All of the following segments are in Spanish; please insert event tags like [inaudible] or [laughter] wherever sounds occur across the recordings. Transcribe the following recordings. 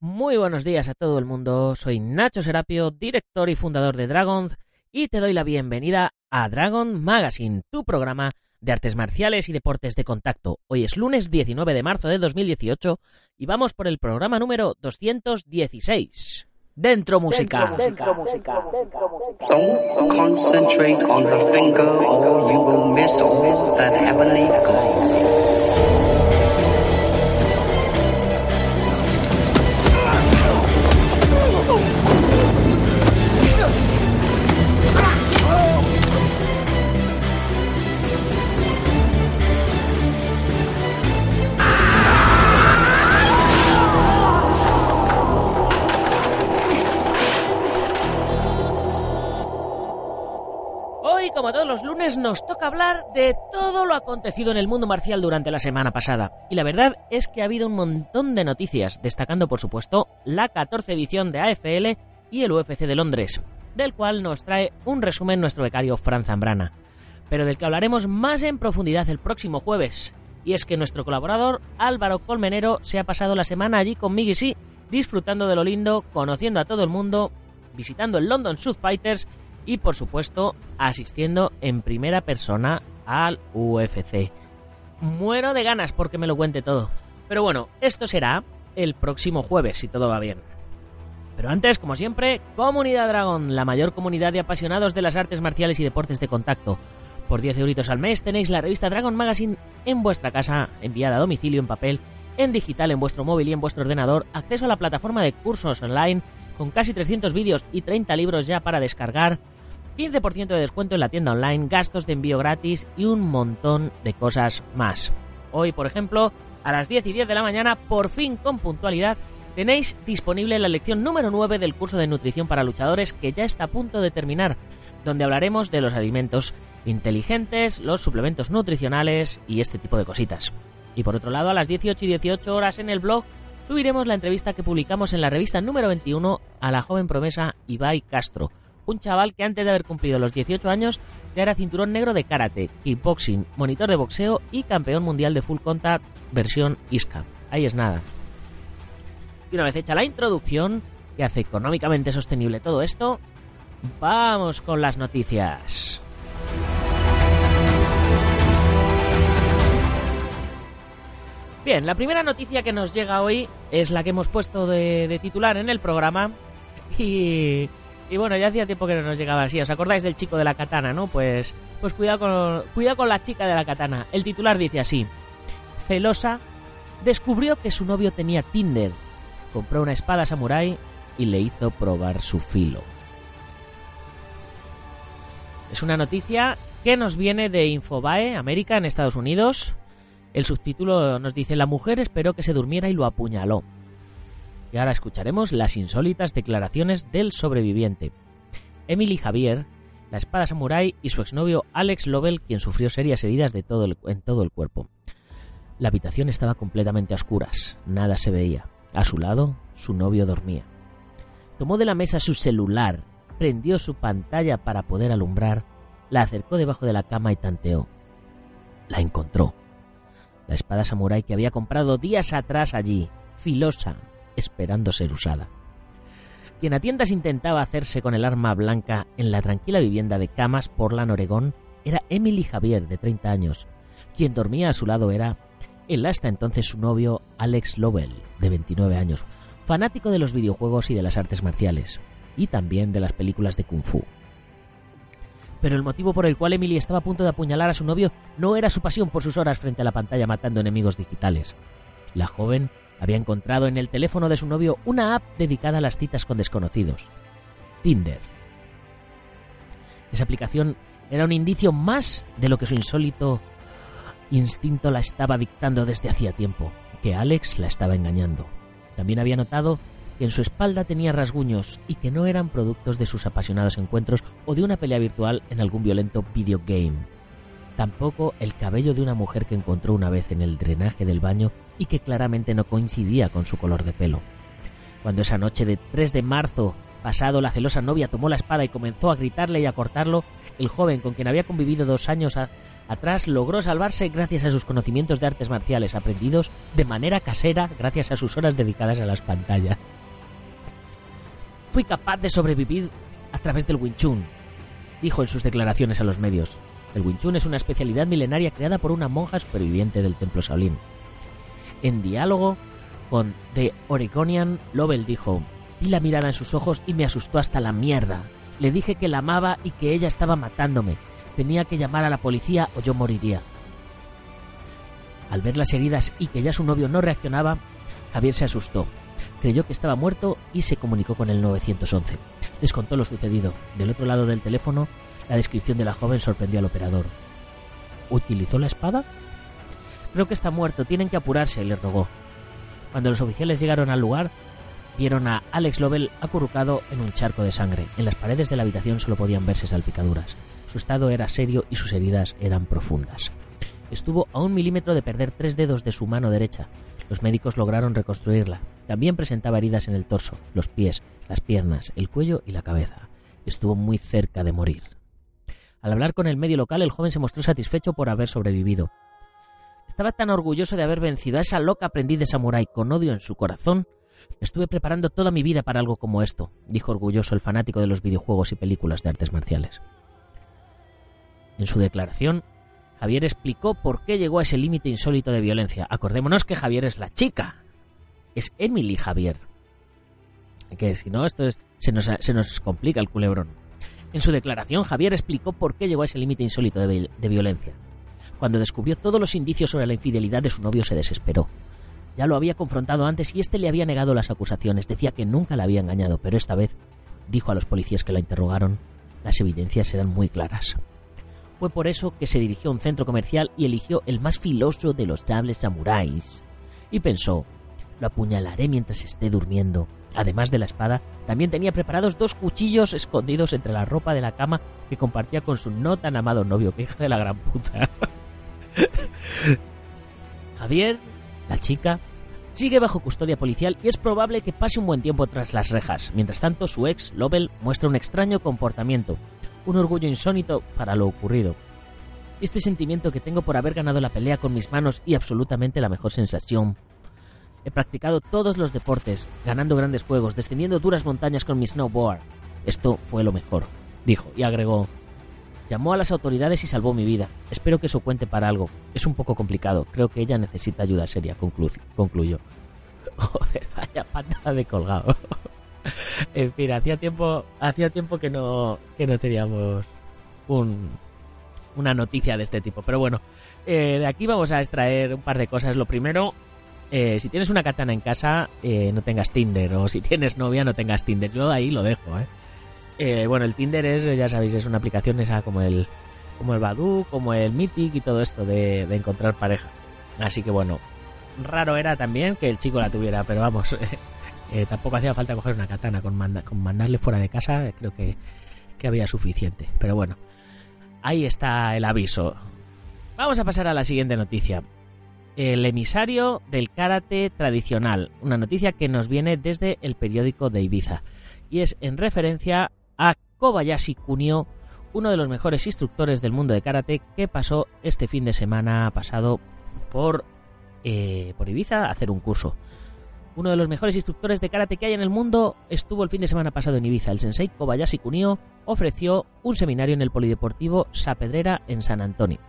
Muy buenos días a todo el mundo, soy Nacho Serapio, director y fundador de Dragon, y te doy la bienvenida a Dragon Magazine, tu programa de artes marciales y deportes de contacto. Hoy es lunes 19 de marzo de 2018 y vamos por el programa número 216. Dentro música. Dentro, música. Don't concentrate on the finger or you will miss all that heavenly glow. como todos los lunes, nos toca hablar de todo lo acontecido en el mundo marcial durante la semana pasada. Y la verdad es que ha habido un montón de noticias, destacando por supuesto la 14 edición de AFL y el UFC de Londres, del cual nos trae un resumen nuestro becario Fran Zambrana, pero del que hablaremos más en profundidad el próximo jueves. Y es que nuestro colaborador Álvaro Colmenero se ha pasado la semana allí con Miggy sí, disfrutando de lo lindo, conociendo a todo el mundo, visitando el London South Fighters y por supuesto asistiendo en primera persona al UFC. Muero de ganas porque me lo cuente todo. Pero bueno, esto será el próximo jueves si todo va bien. Pero antes, como siempre, Comunidad Dragon, la mayor comunidad de apasionados de las artes marciales y deportes de contacto. Por 10 euritos al mes tenéis la revista Dragon Magazine en vuestra casa, enviada a domicilio en papel, en digital en vuestro móvil y en vuestro ordenador, acceso a la plataforma de cursos online con casi 300 vídeos y 30 libros ya para descargar, 15% de descuento en la tienda online, gastos de envío gratis y un montón de cosas más. Hoy, por ejemplo, a las 10 y 10 de la mañana, por fin con puntualidad, tenéis disponible la lección número 9 del curso de nutrición para luchadores que ya está a punto de terminar, donde hablaremos de los alimentos inteligentes, los suplementos nutricionales y este tipo de cositas. Y por otro lado, a las 18 y 18 horas en el blog subiremos la entrevista que publicamos en la revista número 21 a la joven promesa Ibai Castro, un chaval que antes de haber cumplido los 18 años ya era cinturón negro de karate, kickboxing, monitor de boxeo y campeón mundial de full contact versión ISCA. Ahí es nada. Y una vez hecha la introducción, que hace económicamente sostenible todo esto, vamos con las noticias. Bien, la primera noticia que nos llega hoy es la que hemos puesto de, titular en el programa y y bueno, ya hacía tiempo que no nos llegaba así. ¿Os acordáis del chico de la katana, no? Pues, pues cuidado, con, cuidado con la chica de la katana. El titular dice así. Celosa descubrió que su novio tenía Tinder. Compró una espada samurai y le hizo probar su filo. Es una noticia que nos viene de Infobae, América, en Estados Unidos. El subtítulo nos dice, la mujer esperó que se durmiera y lo apuñaló. Y ahora escucharemos las insólitas declaraciones del sobreviviente. Emily Javier, la espada samurai y su exnovio Alex Lovell, quien sufrió serias heridas de todo en todo el cuerpo. La habitación estaba completamente a oscuras, nada se veía. A su lado, su novio dormía. Tomó de la mesa su celular, prendió su pantalla para poder alumbrar, la acercó debajo de la cama y tanteó. La encontró. La espada samurai que había comprado días atrás allí, filosa, esperando ser usada. Quien a tiendas intentaba hacerse con el arma blanca en la tranquila vivienda de Camas, Portland, Oregón, era Emily Javier, de 30 años. Quien dormía a su lado era el hasta entonces su novio Alex Lovell, de 29 años, fanático de los videojuegos y de las artes marciales, y también de las películas de Kung Fu. Pero el motivo por el cual Emily estaba a punto de apuñalar a su novio no era su pasión por sus horas frente a la pantalla matando enemigos digitales. La joven había encontrado en el teléfono de su novio una app dedicada a las citas con desconocidos, Tinder. Esa aplicación era un indicio más de lo que su insólito instinto la estaba dictando desde hacía tiempo, que Alex la estaba engañando. También había notado que en su espalda tenía rasguños y que no eran productos de sus apasionados encuentros o de una pelea virtual en algún violento videogame. Tampoco el cabello de una mujer que encontró una vez en el drenaje del baño y que claramente no coincidía con su color de pelo. Cuando esa noche de 3 de marzo Pasado, la celosa novia tomó la espada y comenzó a gritarle y a cortarlo. El joven, con quien había convivido dos años atrás, logró salvarse gracias a sus conocimientos de artes marciales aprendidos de manera casera gracias a sus horas dedicadas a las pantallas. Fui capaz de sobrevivir a través del Wing Chun, dijo en sus declaraciones a los medios. El Wing Chun es una especialidad milenaria creada por una monja superviviente del templo Shaolin. En diálogo con The Oregonian, Lovell dijo, Vi la mirada en sus ojos y me asustó hasta la mierda. Le dije que la amaba y que ella estaba matándome. Tenía que llamar a la policía o yo moriría. Al ver las heridas y que ya su novio no reaccionaba, Javier se asustó. Creyó que estaba muerto y se comunicó con el 911. Les contó lo sucedido. Del otro lado del teléfono, la descripción de la joven sorprendió al operador. ¿Utilizó la espada? Creo que está muerto, tienen que apurarse, le rogó. Cuando los oficiales llegaron al lugar, vieron a Alex Lovell acurrucado en un charco de sangre. En las paredes de la habitación solo podían verse salpicaduras. Su estado era serio y sus heridas eran profundas. Estuvo a un milímetro de perder tres dedos de su mano derecha. Los médicos lograron reconstruirla. También presentaba heridas en el torso, los pies, las piernas, el cuello y la cabeza. Estuvo muy cerca de morir. Al hablar con el medio local, el joven se mostró satisfecho por haber sobrevivido. Estaba tan orgulloso de haber vencido a esa loca aprendiz de samurái con odio en su corazón Estuve preparando toda mi vida para algo como esto, dijo orgulloso el fanático de los videojuegos y películas de artes marciales. En su declaración, Javier explicó por qué llegó a ese límite insólito de violencia. Acordémonos que Javier es la chica. Es Emily Javier. Que si no, esto se, nos, se, nos, complica el culebrón. En su declaración, Javier explicó por qué llegó a ese límite insólito de violencia. Cuando descubrió todos los indicios sobre la infidelidad de su novio, se desesperó. Ya lo había confrontado antes y éste le había negado las acusaciones. Decía que nunca la había engañado, pero esta vez dijo a los policías que la interrogaron, las evidencias eran muy claras. Fue por eso que se dirigió a un centro comercial y eligió el más filoso de los sables samuráis. Y pensó, lo apuñalaré mientras esté durmiendo. Además de la espada, también tenía preparados dos cuchillos escondidos entre la ropa de la cama que compartía con su no tan amado novio, que hija de la gran puta. [laughs] Javier la chica sigue bajo custodia policial y es probable que pase un buen tiempo tras las rejas. Mientras tanto, su ex, Lovell, muestra un extraño comportamiento, un orgullo insólito para lo ocurrido. Este sentimiento que tengo por haber ganado la pelea con mis manos y absolutamente la mejor sensación. He practicado todos los deportes, ganando grandes juegos, descendiendo duras montañas con mi snowboard. Esto fue lo mejor, dijo, y agregó, Llamó a las autoridades y salvó mi vida. Espero que eso cuente para algo. Es un poco complicado. Creo que ella necesita ayuda seria, concluyó. [laughs] Joder, vaya patada de colgado. [laughs] en fin, hacía tiempo, hacía tiempo que no, que no teníamos un, una noticia de este tipo. Pero bueno, eh, de aquí vamos a extraer un par de cosas. Lo primero, eh, si tienes una katana en casa, eh, no tengas Tinder. O si tienes novia, no tengas Tinder. Yo ahí lo dejo, ¿eh? Eh, bueno, el Tinder es, ya sabéis, es una aplicación esa como el, como el Badu, como el Mythic y todo esto de, encontrar pareja. Así que bueno, raro era también que el chico la tuviera, pero vamos, [laughs] eh, tampoco hacía falta coger una katana, con, con mandarle fuera de casa creo que, que había suficiente. Pero bueno, ahí está el aviso. Vamos a pasar a la siguiente noticia. El emisario del karate tradicional, una noticia que nos viene desde el periódico de Ibiza y es en referencia a Kobayashi Kunio, uno de los mejores instructores del mundo de karate que pasó este fin de semana pasado por, eh, por Ibiza a hacer un curso. Uno de los mejores instructores de karate que hay en el mundo estuvo el fin de semana pasado en Ibiza. El sensei Kobayashi Kunio ofreció un seminario en el Polideportivo Sapedrera en San Antonio.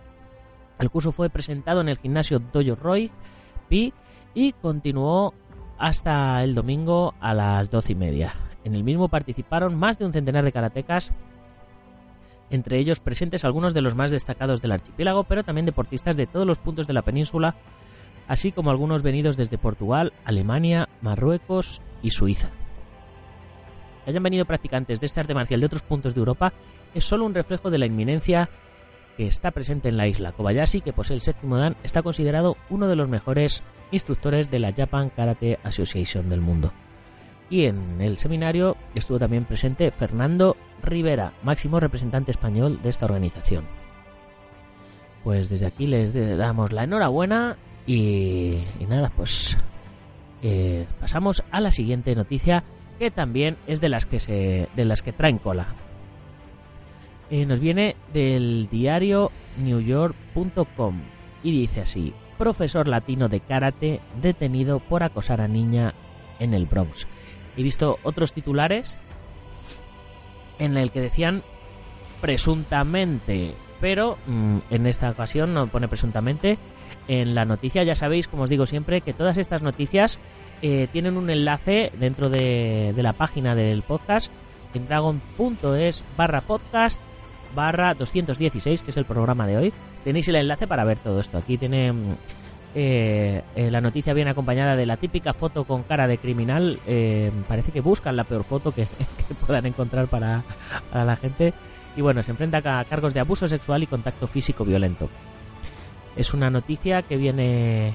El curso fue presentado en el gimnasio Dojo Roy Pi y continuó hasta el domingo a las doce y media. En el mismo participaron más de un centenar de karatecas, entre ellos presentes algunos de los más destacados del archipiélago, pero también deportistas de todos los puntos de la península, así como algunos venidos desde Portugal, Alemania, Marruecos y Suiza. Que hayan venido practicantes de este arte marcial de otros puntos de Europa es solo un reflejo de la inminencia que está presente en la isla. Kobayashi, que posee el séptimo dan, está considerado uno de los mejores instructores de la Japan Karate Association del mundo y en el seminario estuvo también presente Fernando Rivera, máximo representante español de esta organización. Pues desde aquí les damos la enhorabuena y, nada, pues eh, pasamos a la siguiente noticia que también es de las que se de las que traen cola. Eh, nos viene del diario newyork.com y dice así: profesor latino de karate detenido por acosar a niña en el Bronx. He visto otros titulares en el que decían presuntamente, pero mm, en esta ocasión no pone presuntamente. En la noticia ya sabéis, como os digo siempre, que todas estas noticias eh, tienen un enlace dentro de, la página del podcast en dragon.es barra podcast barra 216, que es el programa de hoy. Tenéis el enlace para ver todo esto. Aquí tiene... Eh, eh, la noticia viene acompañada de la típica foto con cara de criminal. Eh, parece que buscan la peor foto que, [laughs] puedan encontrar para, la gente. Y bueno, se enfrenta a cargos de abuso sexual y contacto físico violento. Es una noticia que viene...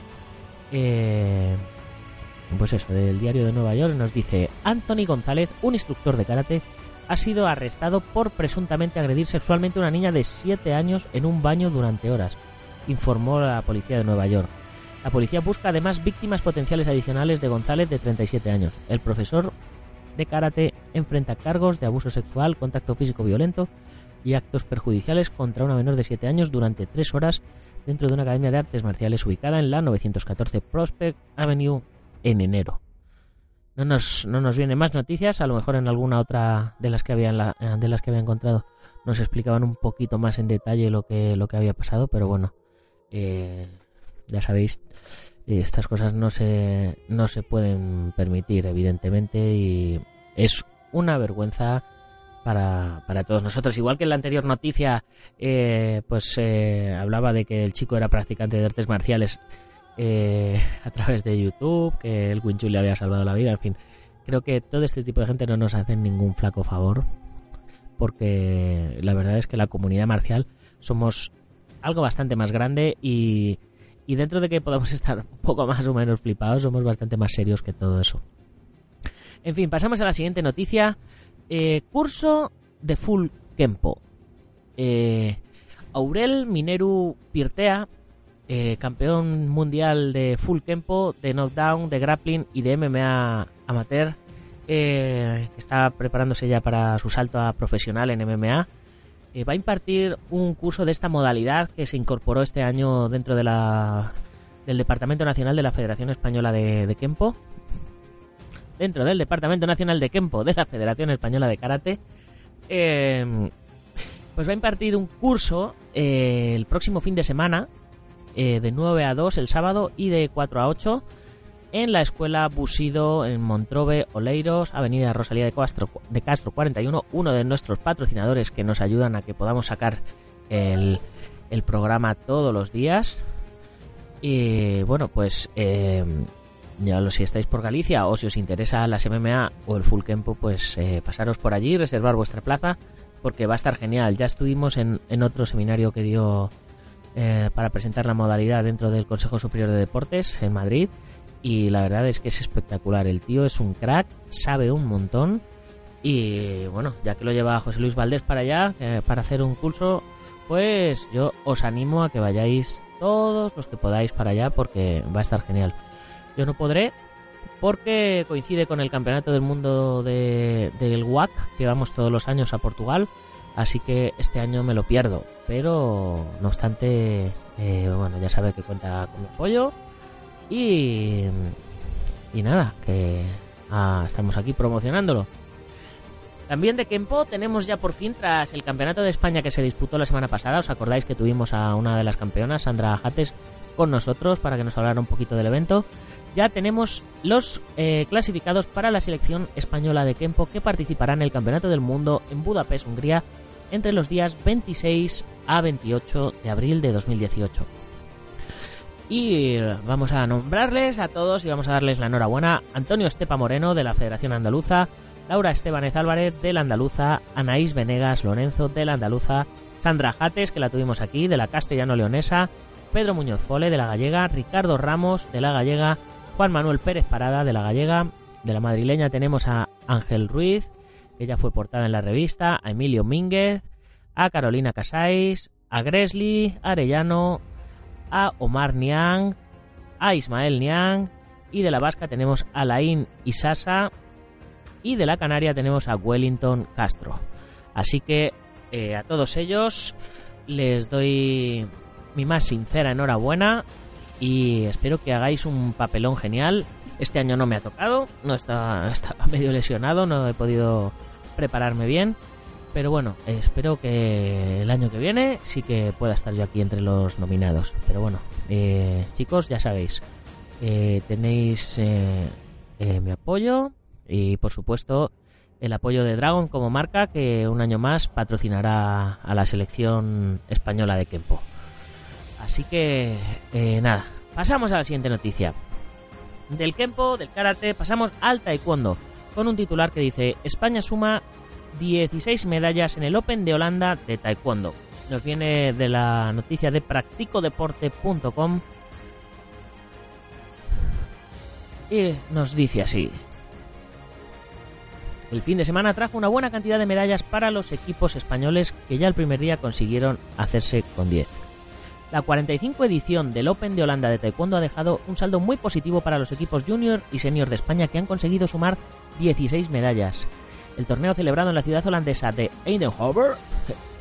pues eso, del diario de Nueva York. Nos dice Anthony González, un instructor de karate, ha sido arrestado por presuntamente agredir sexualmente a una niña de 7 años en un baño durante horas, informó la policía de Nueva York. La policía busca además víctimas potenciales adicionales de González de 37 años. El profesor de karate enfrenta cargos de abuso sexual, contacto físico violento y actos perjudiciales contra una menor de 7 años durante 3 horas dentro de una academia de artes marciales ubicada en la 914 Prospect Avenue en enero. No nos, no nos vienen más noticias, a lo mejor en alguna otra de las que había, eh, de las que había encontrado nos explicaban un poquito más en detalle lo que, lo que había pasado, pero bueno, eh, ya sabéis, eh, estas cosas no se, no se pueden permitir, evidentemente, y es una vergüenza para, para todos nosotros. Igual que en la anterior noticia, pues hablaba de que el chico era practicante de artes marciales eh, [laughs] a través de YouTube, que el Wing le había salvado la vida, en fin. Creo que todo este tipo de gente no nos hace ningún flaco favor, porque la verdad es que la comunidad marcial somos algo bastante más grande y, y dentro de que podamos [laughs] estar un poco más o menos flipados, somos bastante más serios que todo eso. En fin, pasamos a la siguiente noticia. Eh, curso de Full Kempo. Eh, Aurel Mineru Pirtea eh, campeón mundial de full tempo, de knockdown, de grappling y de MMA amateur, eh, que está preparándose ya para su salto a profesional en MMA. Eh, va a impartir un curso de esta modalidad que se incorporó este año dentro de la, del Departamento Nacional de la Federación Española de, Kempo. Dentro del Departamento Nacional de Kempo de la Federación Española de Karate. pues va a impartir un curso el próximo fin de semana eh, de 9 a 2 el sábado y de 4 a 8 en la Escuela Busido en Montrove, Oleiros, Avenida Rosalía de Castro, de Castro 41, uno de nuestros patrocinadores que nos ayudan a que podamos sacar el, el programa todos los días. Y bueno, pues eh, ya lo si estáis por Galicia o si os interesa las MMA o el Full Campo, pues eh, pasaros por allí, reservar vuestra plaza, porque va a estar genial. Ya estuvimos en, en otro seminario que dio eh, para presentar la modalidad dentro del Consejo Superior de Deportes en Madrid y la verdad es que es espectacular. El tío es un crack, sabe un montón y bueno, ya que lo lleva José Luis Valdés para allá, eh, para hacer un curso, pues yo os animo a que vayáis todos los que podáis para allá porque va a estar genial. Yo no podré porque coincide con el Campeonato del Mundo de, del WAC que vamos todos los años a Portugal Así que este año me lo pierdo. Pero no obstante, eh, bueno, ya sabe que cuenta con mi apoyo. Y, y nada, que ah, estamos aquí promocionándolo. También de Kempo tenemos ya por fin, tras el Campeonato de España que se disputó la semana pasada, os acordáis que tuvimos a una de las campeonas, Sandra Jates, con nosotros para que nos hablara un poquito del evento. Ya tenemos los eh, clasificados para la selección española de Kempo que participará en el Campeonato del Mundo en Budapest, Hungría, entre los días 26 a 28 de abril de 2018. Y vamos a nombrarles a todos y vamos a darles la enhorabuena. Antonio Estepa Moreno de la Federación Andaluza, Laura Estebanez Álvarez de la Andaluza, Anaís Venegas Lorenzo de la Andaluza, Sandra Jates, que la tuvimos aquí, de la Castellano Leonesa, Pedro Muñoz Fole de la Gallega, Ricardo Ramos de la Gallega, Juan Manuel Pérez Parada de la Gallega, de la madrileña tenemos a Ángel Ruiz, que ya fue portada en la revista, a Emilio Mínguez, a Carolina Casais, a Gresley Arellano, a Omar Niang, a Ismael Niang y de la Vasca tenemos a Laín Isasa, y de la Canaria tenemos a Wellington Castro. Así que eh, a todos ellos les doy mi más sincera enhorabuena y espero que hagáis un papelón genial. Este año no me ha tocado, no está, [laughs] estaba medio lesionado, no he podido prepararme bien. Pero bueno, espero que el año que viene sí que pueda estar yo aquí entre los nominados. Pero bueno, eh, chicos, ya sabéis, eh, tenéis eh, mi apoyo y por supuesto el apoyo de Dragon como marca que un año más patrocinará a la selección española de Kempo. Así que nada, pasamos a la siguiente noticia. Del Kempo, del karate, pasamos al taekwondo con un titular que dice España suma 16 medallas en el Open de Holanda de Taekwondo. Nos viene de la noticia de practicodeporte.com y nos dice así. El fin de semana trajo una buena cantidad de medallas para los equipos españoles que ya el primer día consiguieron hacerse con 10. La 45 edición del Open de Holanda de Taekwondo ha dejado un saldo muy positivo para los equipos junior y senior de España que han conseguido sumar 16 medallas. El torneo celebrado en la ciudad holandesa de Eindhoven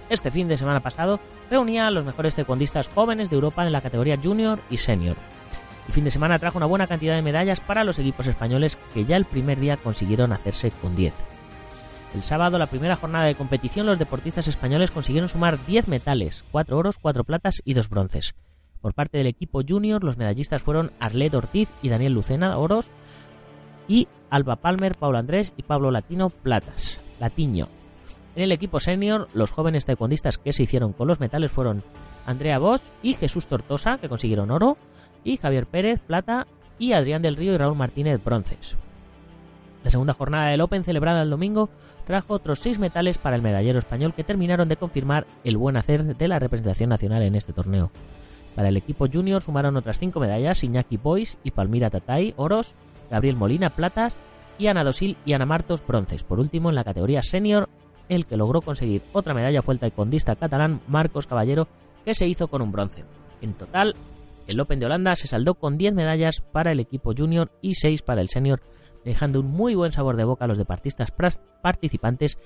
este fin de semana pasado reunía a los mejores taekwondistas jóvenes de Europa en la categoría junior y senior. El fin de semana trajo una buena cantidad de medallas para los equipos españoles que ya el primer día consiguieron hacerse con 10. El sábado, la primera jornada de competición, los deportistas españoles consiguieron sumar 10 metales, 4 oros, 4 platas y 2 bronces. Por parte del equipo junior, los medallistas fueron Arlet Ortiz y Daniel Lucena, oros, y Alba Palmer, Paulo Andrés y Pablo Latino Platas. Latiño. En el equipo senior, los jóvenes taekwondistas que se hicieron con los metales fueron Andrea Bosch y Jesús Tortosa, que consiguieron oro, y Javier Pérez, plata, y Adrián del Río y Raúl Martínez, bronces. La segunda jornada del Open, celebrada el domingo, trajo otros seis metales para el medallero español que terminaron de confirmar el buen hacer de la representación nacional en este torneo. Para el equipo junior sumaron otras cinco medallas Iñaki Boys y Palmira Tatay, oros, Gabriel Molina, platas, y Ana Dosil y Ana Martos, bronces. Por último, en la categoría senior, el que logró conseguir otra medalla fue el taekwondista catalán Marcos Caballero, que se hizo con un bronce. En total, el Open de Holanda se saldó con 10 medallas para el equipo junior y 6 para el senior, dejando un muy buen sabor de boca a los deportistas participantes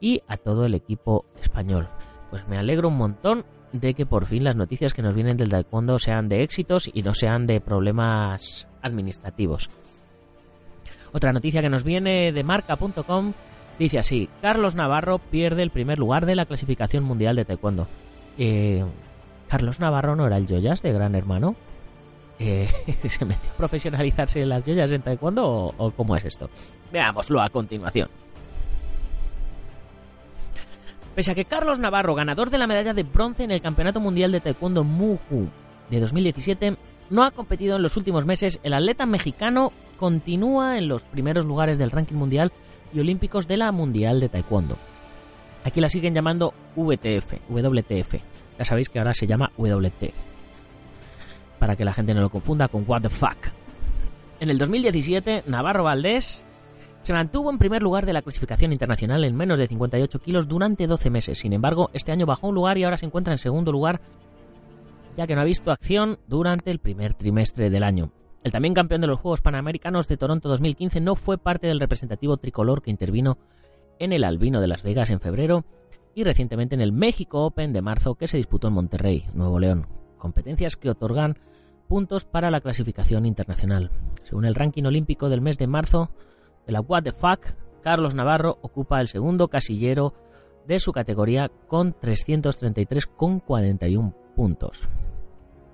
y a todo el equipo español. Pues me alegro un montón de que por fin las noticias que nos vienen del taekwondo sean de éxitos y no sean de problemas administrativos. Otra noticia que nos viene de marca.com dice así, Carlos Navarro pierde el primer lugar de la clasificación mundial de taekwondo. Eh, Carlos Navarro no era el joyas de Gran Hermano. Eh, [laughs] ¿Se metió a profesionalizarse en las joyas en taekwondo o, o cómo es esto? Veámoslo a continuación. Pese a que Carlos Navarro, ganador de la medalla de bronce en el Campeonato Mundial de Taekwondo Muhu de 2017, no ha competido en los últimos meses, el atleta mexicano continúa en los primeros lugares del ranking mundial y olímpicos de la Mundial de Taekwondo. Aquí la siguen llamando VTF, WTF. Ya sabéis que ahora se llama WT. Para que la gente no lo confunda con What the fuck. En el 2017, Navarro Valdés se mantuvo en primer lugar de la clasificación internacional en menos de 58 kilos durante 12 meses. Sin embargo, este año bajó un lugar y ahora se encuentra en segundo lugar ya que no ha visto acción durante el primer trimestre del año. El también campeón de los Juegos Panamericanos de Toronto 2015 no fue parte del representativo tricolor que intervino en el Albino de Las Vegas en febrero y recientemente en el México Open de marzo que se disputó en Monterrey, Nuevo León, competencias que otorgan puntos para la clasificación internacional. Según el ranking olímpico del mes de marzo de la What the Fuck, Carlos Navarro ocupa el segundo casillero de su categoría con 333,41 puntos.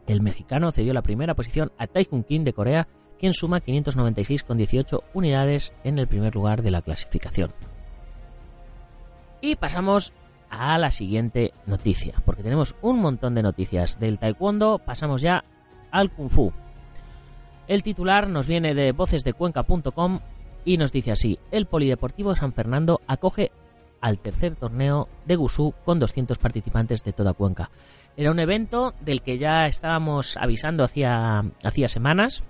El mexicano cedió la primera posición a Taekwondo Kim de Corea, quien suma 596,18 unidades en el primer lugar de la clasificación. Y pasamos a la siguiente noticia, porque tenemos un montón de noticias del taekwondo, pasamos ya al kung fu. El titular nos viene de vocesdecuenca.com y nos dice así, el Polideportivo San Fernando acoge al tercer torneo de Gusú con 200 participantes de toda Cuenca. Era un evento del que ya estábamos avisando hacía, hacía semanas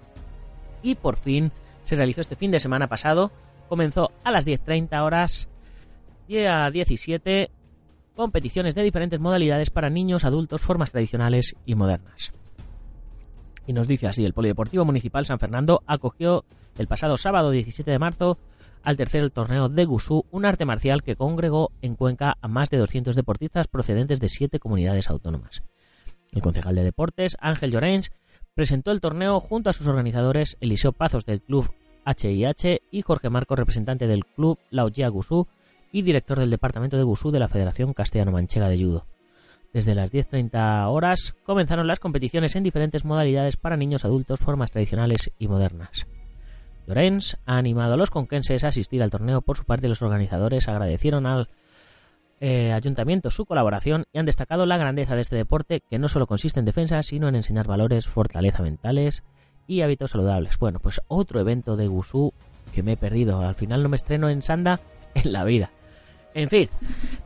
y por fin se realizó este fin de semana pasado. Comenzó a las 10.30 horas, día 17, competiciones de diferentes modalidades para niños, adultos, formas tradicionales y modernas. Y nos dice así, el Polideportivo Municipal San Fernando acogió el pasado sábado 17 de marzo al tercer torneo de Gusú, un arte marcial que congregó en Cuenca a más de 200 deportistas procedentes de siete comunidades autónomas. El concejal de deportes, Ángel Llorens, presentó el torneo junto a sus organizadores Eliseo Pazos del club HIH y Jorge Marco, representante del club Laotia Gusú y director del departamento de Gusú de la Federación Castellano-Manchega de Judo. Desde las 10.30 horas comenzaron las competiciones en diferentes modalidades para niños, adultos, formas tradicionales y modernas. Lorenz ha animado a los conquenses a asistir al torneo. Por su parte, los organizadores agradecieron al eh, ayuntamiento su colaboración y han destacado la grandeza de este deporte que no solo consiste en defensa, sino en enseñar valores, fortaleza mentales y hábitos saludables. Bueno, pues otro evento de Gusú que me he perdido. Al final no me estreno en Sanda [laughs] en la vida. En fin,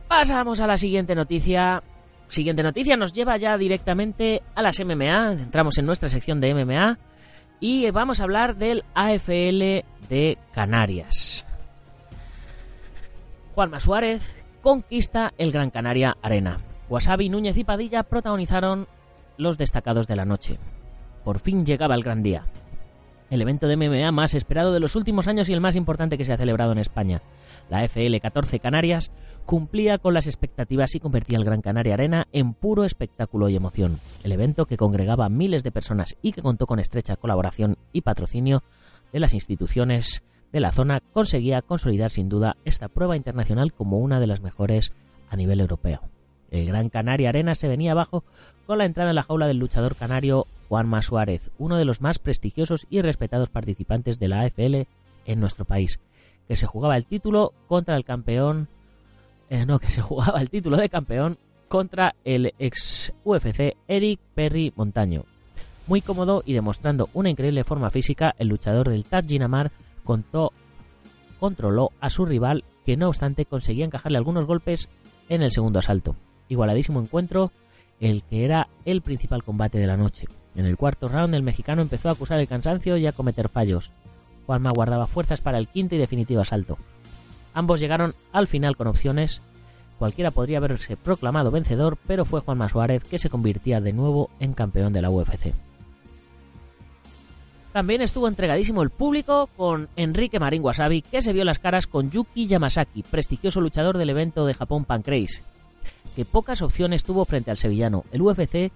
pasamos a la siguiente noticia Siguiente noticia nos lleva ya directamente a las MMA. Entramos en nuestra sección de MMA y vamos a hablar del AFL de Canarias. Juanma Suárez conquista el Gran Canaria Arena. Wasabi, Núñez y Padilla protagonizaron los destacados de la noche. Por fin llegaba el gran día el evento de MMA más esperado de los últimos años y el más importante que se ha celebrado en España. La FL 14 Canarias cumplía con las expectativas y convertía el Gran Canaria Arena en puro espectáculo y emoción. El evento, que congregaba a miles de personas y que contó con estrecha colaboración y patrocinio de las instituciones de la zona, conseguía consolidar sin duda esta prueba internacional como una de las mejores a nivel europeo. El Gran Canaria Arena se venía abajo con la entrada en la jaula del luchador canario Juanma Suárez, uno de los más prestigiosos y respetados participantes de la AFL en nuestro país, que se jugaba el título contra el campeón, eh, no, que se [laughs] jugaba el título de campeón contra el ex UFC Eric Perry Montaño. Muy cómodo y demostrando una increíble forma física, el luchador del Tajinamar contó, controló a su rival, que no obstante conseguía encajarle algunos golpes en el segundo asalto igualadísimo encuentro, el que era el principal combate de la noche. En el cuarto round el mexicano empezó a acusar el cansancio y a cometer fallos. Juanma guardaba fuerzas para el quinto y definitivo asalto. Ambos llegaron al final con opciones. Cualquiera podría haberse proclamado vencedor, pero fue Juanma Suárez que se convirtía de nuevo en campeón de la UFC. También estuvo entregadísimo el público con Enrique Marín Wasabi, que se vio las caras con Yuki Yamasaki, prestigioso luchador del evento de Japón Pancrase, que pocas opciones tuvo frente al sevillano. El UFC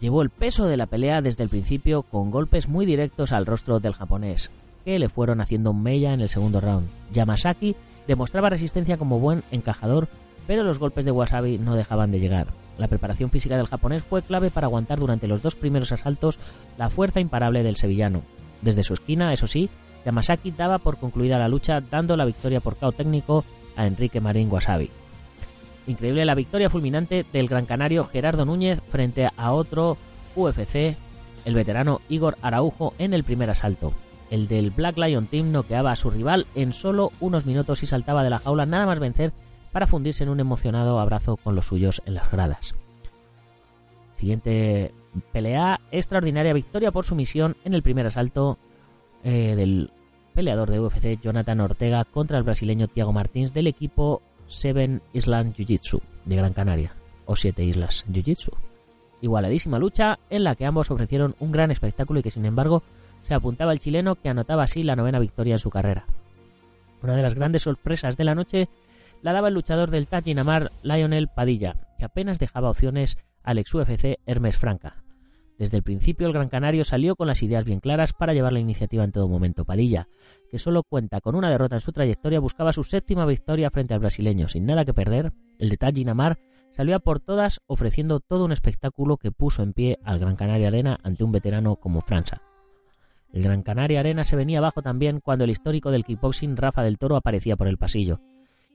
llevó el peso de la pelea desde el principio con golpes muy directos al rostro del japonés, que le fueron haciendo mella en el segundo round. Yamasaki demostraba resistencia como buen encajador, pero los golpes de Wasabi no dejaban de llegar. La preparación física del japonés fue clave para aguantar durante los dos primeros asaltos la fuerza imparable del sevillano. Desde su esquina, eso sí, Yamasaki daba por concluida la lucha dando la victoria por KO técnico a Enrique Marín Wasabi. Increíble la victoria fulminante del gran canario Gerardo Núñez frente a otro UFC, el veterano Igor Araujo, en el primer asalto. El del Black Lion Team noqueaba a su rival en solo unos minutos y saltaba de la jaula nada más vencer para fundirse en un emocionado abrazo con los suyos en las gradas. Siguiente pelea, extraordinaria victoria por sumisión en el primer asalto eh, del peleador de UFC Jonathan Ortega contra el brasileño Thiago Martins del equipo Seven Island Jiu-Jitsu de Gran Canaria, o Siete Islas Jiu-Jitsu. Igualadísima lucha en la que ambos ofrecieron un gran espectáculo y que sin embargo se apuntaba el chileno que anotaba así la novena victoria en su carrera. Una de las grandes sorpresas de la noche la daba el luchador del Tajinamar Lionel Padilla, que apenas dejaba opciones al ex UFC Hermes Franca. Desde el principio el Gran Canario salió con las ideas bien claras para llevar la iniciativa en todo momento. Padilla, que solo cuenta con una derrota en su trayectoria, buscaba su séptima victoria frente al brasileño. Sin nada que perder, el de Tajinamar salió a por todas ofreciendo todo un espectáculo que puso en pie al Gran Canaria Arena ante un veterano como Franza. El Gran Canaria Arena se venía abajo también cuando el histórico del kickboxing Rafa del Toro aparecía por el pasillo.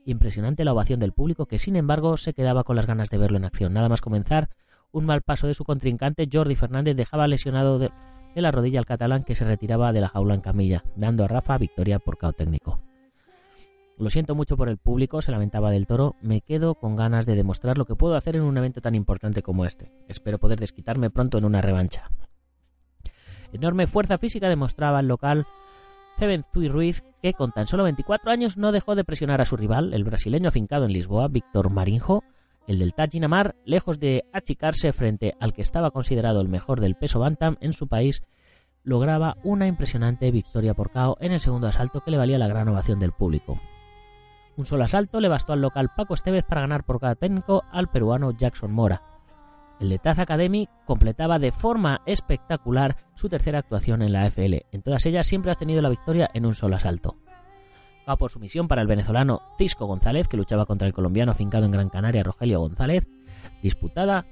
Impresionante la ovación del público que sin embargo se quedaba con las ganas de verlo en acción. Nada más comenzar, un mal paso de su contrincante, Jordi Fernández dejaba lesionado de, la rodilla al catalán que se retiraba de la jaula en camilla, dando a Rafa victoria por cao técnico. Lo siento mucho por el público, se lamentaba del toro. Me quedo con ganas de demostrar lo que puedo hacer en un evento tan importante como este. Espero poder desquitarme pronto en una revancha. Enorme fuerza física demostraba el local Seven Zui Ruiz, que con tan solo 24 años no dejó de presionar a su rival, el brasileño afincado en Lisboa, Víctor Marinho, El del Tajinamar, lejos de achicarse frente al que estaba considerado el mejor del peso bantam en su país, lograba una impresionante victoria por KO en el segundo asalto que le valía la gran ovación del público. Un solo asalto le bastó al local Paco Estevez para ganar por cada técnico al peruano Jackson Mora. El de Taz Academy completaba de forma espectacular su tercera actuación en la FL. En todas ellas siempre ha tenido la victoria en un solo asalto. KO por sumisión para el venezolano Cisco González, que luchaba contra el colombiano afincado en Gran Canaria Rogelio González, disputada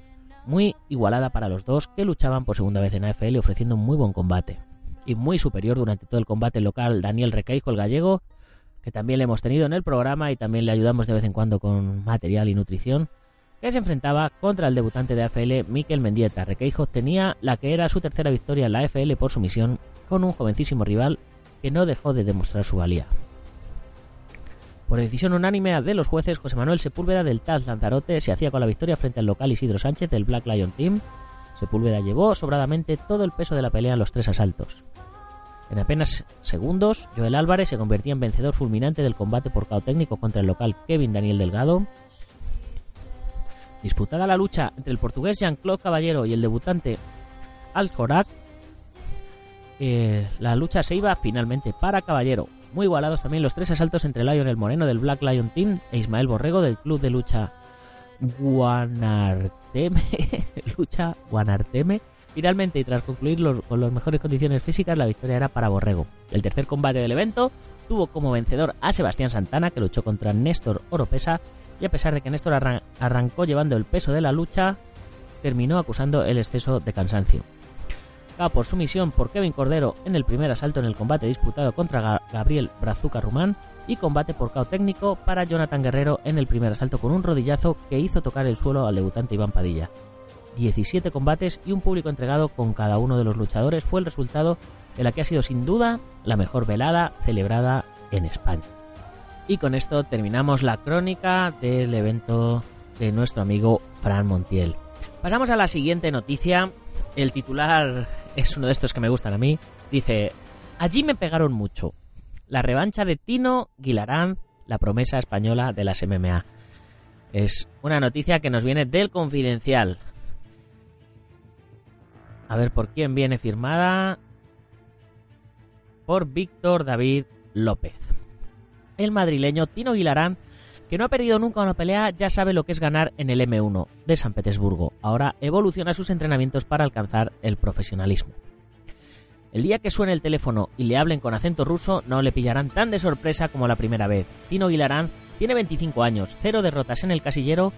muy igualada para los dos que luchaban por segunda vez en AFL ofreciendo un muy buen combate. Y muy superior durante todo el combate local Daniel Recaijo, el gallego, que también le hemos tenido en el programa y también le ayudamos de vez en cuando con material y nutrición, que se enfrentaba contra el debutante de AFL Miquel Mendieta. Requeijo tenía la que era su tercera victoria en la AFL por sumisión con un jovencísimo rival que no dejó de demostrar su valía. Por decisión unánime de los jueces, José Manuel Sepúlveda del Taz Lanzarote se hacía con la victoria frente al local Isidro Sánchez del Black Lion Team. Sepúlveda llevó sobradamente todo el peso de la pelea en los tres asaltos. En apenas segundos, Joel Álvarez se convertía en vencedor fulminante del combate por cao técnico contra el local Kevin Daniel Delgado. Disputada la lucha entre el portugués Jean-Claude Caballero y el debutante Al eh, la lucha se iba finalmente para Caballero, muy igualados también los tres asaltos entre Lionel Moreno del Black Lion Team e Ismael Borrego del club de lucha Guanarteme. [laughs] lucha Guanarteme. Finalmente, y tras concluir con las mejores condiciones físicas, la victoria era para Borrego. El tercer combate del evento tuvo como vencedor a Sebastián Santana, que luchó contra Néstor Oropesa, y a pesar de que Néstor arrancó llevando el peso de la lucha, terminó acusando el exceso de cansancio por sumisión por Kevin Cordero en el primer asalto en el combate disputado contra Gabriel Brazuca Rumán y combate por KO técnico para Jonathan Guerrero en el primer asalto con un rodillazo que hizo tocar el suelo al debutante Iván Padilla. 17 combates y un público entregado con cada uno de los luchadores fue el resultado de la que ha sido sin duda la mejor velada celebrada en España. Y con esto terminamos la crónica del evento de nuestro amigo Fran Montiel. Pasamos a la siguiente noticia. El titular es uno de estos que me gustan a mí. Dice, allí me pegaron mucho. La revancha de Tino Guilarán, la promesa española de las MMA. Es una noticia que nos viene del confidencial. A ver por quién viene firmada. Por Víctor David López. El madrileño Tino Guilarán, que no ha perdido nunca una pelea, ya sabe lo que es ganar en el M1 de San Petersburgo. Ahora evoluciona sus entrenamientos para alcanzar el profesionalismo. El día que suene el teléfono y le hablen con acento ruso, no le pillarán tan de sorpresa como la primera vez. Tino Guilarán tiene 25 años, cero derrotas en el casillero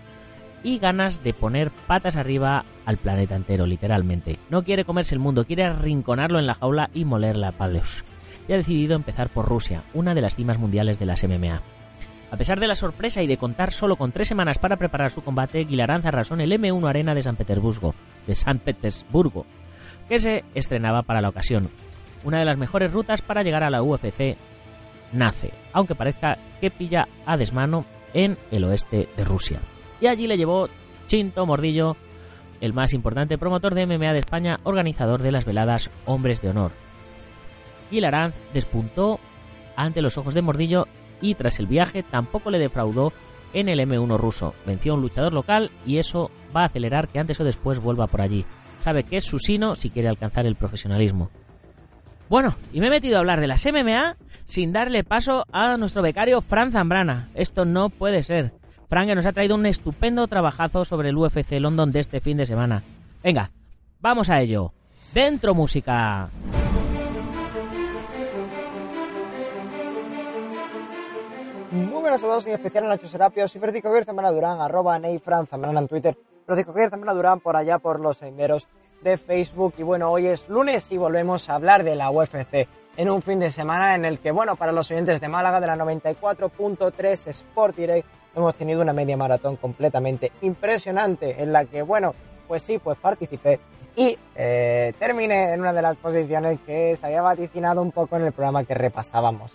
y ganas de poner patas arriba al planeta entero, literalmente. No quiere comerse el mundo, quiere arrinconarlo en la jaula y molerla a palos. Y ha decidido empezar por Rusia, una de las cimas mundiales de las MMA. A pesar de la sorpresa y de contar solo con tres semanas para preparar su combate, Guilarán arrasó en el M1 Arena de San Petersburgo, de San Petersburgo, que se estrenaba para la ocasión. Una de las mejores rutas para llegar a la UFC nace, aunque parezca que pilla a desmano en el oeste de Rusia. Y allí le llevó Chinto Mordillo, el más importante promotor de MMA de España, organizador de las veladas Hombres de Honor. Guilarán despuntó ante los ojos de Mordillo y tras el viaje tampoco le defraudó en el M1 ruso. Venció a un luchador local y eso va a acelerar que antes o después vuelva por allí. Sabe que es su sino si quiere alcanzar el profesionalismo. Bueno, y me he metido a hablar de las MMA sin darle paso a nuestro becario Fran Zambrana. Esto no puede ser. Fran que nos ha traído un estupendo trabajazo sobre el UFC London de este fin de semana. Venga, vamos a ello. Dentro música. Muy buenas a todos, en especial a Nacho Serapio, soy Francisco Javier Zambrana Durán, arroba Neifran Zambrana en Twitter, Francisco Javier Zambrana Durán por allá por los senderos de Facebook. Y bueno, hoy es lunes y volvemos a hablar de la UFC en un fin de semana en el que, bueno, para los oyentes de Málaga de la 94.3 Sport Direct hemos tenido una media maratón completamente impresionante en la que, bueno, pues sí, pues participé y eh, terminé en una de las posiciones que se había vaticinado un poco en el programa que repasábamos.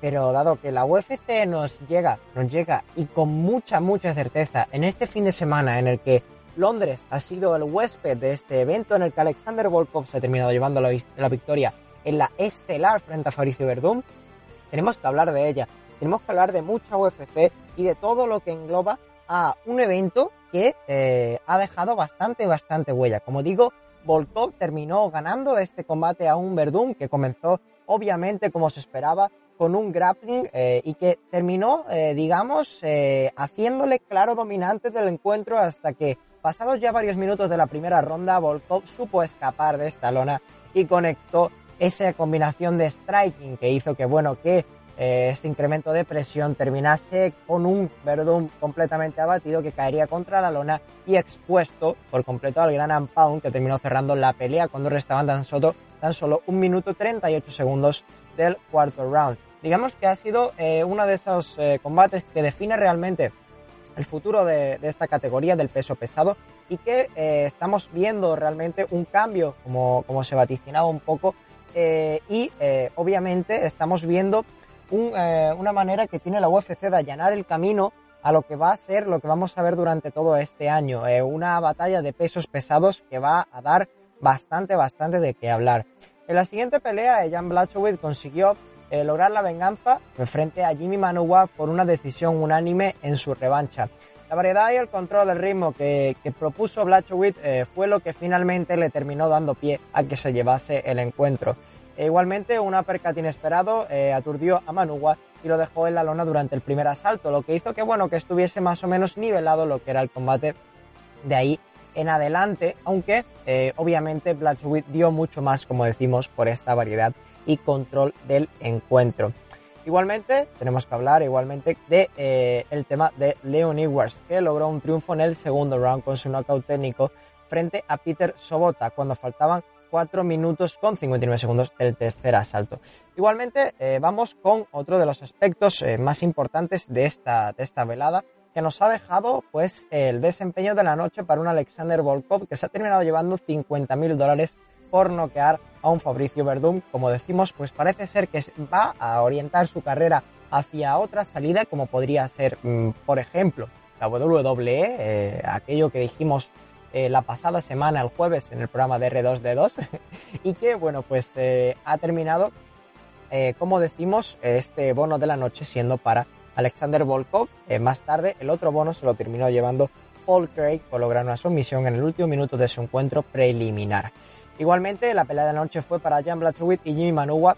Pero dado que la UFC nos llega, nos llega y con mucha, mucha certeza en este fin de semana en el que Londres ha sido el huésped de este evento en el que Alexander Volkov se ha terminado llevando la, victoria en la estelar frente a Fabricio Verdún, tenemos que hablar de ella. Tenemos que hablar de mucha UFC y de todo lo que engloba a un evento que eh, ha dejado bastante, bastante huella. Como digo, Volkov terminó ganando este combate a un Verdun que comenzó obviamente como se esperaba con un grappling eh, y que terminó, eh, digamos, eh, haciéndole claro dominante del encuentro hasta que, pasados ya varios minutos de la primera ronda, Volkov supo escapar de esta lona y conectó esa combinación de striking que hizo que, bueno, que este incremento de presión terminase con un Verdun completamente abatido que caería contra la lona y expuesto por completo al gran Pound que terminó cerrando la pelea cuando restaban tan solo, tan solo un minuto 38 segundos del cuarto round. Digamos que ha sido eh, uno de esos eh, combates que define realmente el futuro de, esta categoría del peso pesado y que eh, estamos viendo realmente un cambio como, como se vaticinaba un poco y obviamente estamos viendo un, eh, una manera que tiene la UFC de allanar el camino a lo que va a ser lo que vamos a ver durante todo este año. Eh, una batalla de pesos pesados que va a dar bastante, bastante de qué hablar. En la siguiente pelea, Jan Blachowicz consiguió eh, lograr la venganza frente a Jimmy Manuwa por una decisión unánime en su revancha. La variedad y el control del ritmo que, que propuso Blachowicz eh, fue lo que finalmente le terminó dando pie a que se llevase el encuentro. E igualmente, un uppercut inesperado eh, aturdió a Manuwa y lo dejó en la lona durante el primer asalto, lo que hizo que, bueno, que estuviese más o menos nivelado lo que era el combate de ahí en adelante, aunque obviamente Blachowicz dio mucho más, como decimos, por esta variedad y control del encuentro. Igualmente, tenemos que hablar igualmente de eh, el tema de Leon Edwards, que logró un triunfo en el segundo round con su knockout técnico frente a Peter Sobota cuando faltaban 4 minutos con 59 segundos el tercer asalto. Igualmente, eh, vamos con otro de los aspectos eh, más importantes de esta, de esta velada, que nos ha dejado pues el desempeño de la noche para un Alexander Volkov que se ha terminado llevando 50 mil dólares por noquear a un Fabricio Verdum. Como decimos, pues parece ser que va a orientar su carrera hacia otra salida, como podría ser, mm, por ejemplo, la WWE, eh, aquello que dijimos eh, la pasada semana, el jueves, en el programa de R2D2, [laughs] y que, bueno, pues eh, ha terminado, como decimos, este bono de la noche siendo para Alexander Volkov. más tarde, el otro bono se lo terminó llevando Paul Craig por lograr una sumisión en el último minuto de su encuentro preliminar. Igualmente, la pelea de la noche fue para Jan Blachowicz y Jimmy Manuwa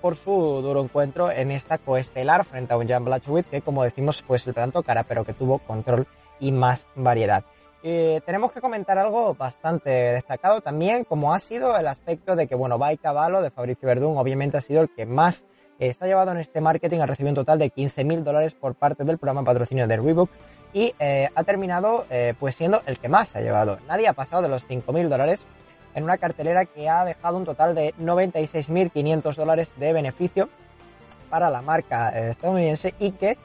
por su duro encuentro en esta coestelar frente a un Jan Blachowicz que, como decimos, pues el plan tocara, pero que tuvo control y más variedad. Eh, tenemos que comentar algo bastante destacado también, como ha sido el aspecto de que, bueno, Bay Cavallo de Fabricio Verdún obviamente ha sido el que más eh, está llevado en este marketing, ha recibido un total de 15 mil dólares por parte del programa patrocinio de Reebok y eh, ha terminado pues siendo el que más ha llevado. Nadie ha pasado de los 5 mil dólares en una cartelera que ha dejado un total de 96.500 dólares de beneficio para la marca estadounidense y que,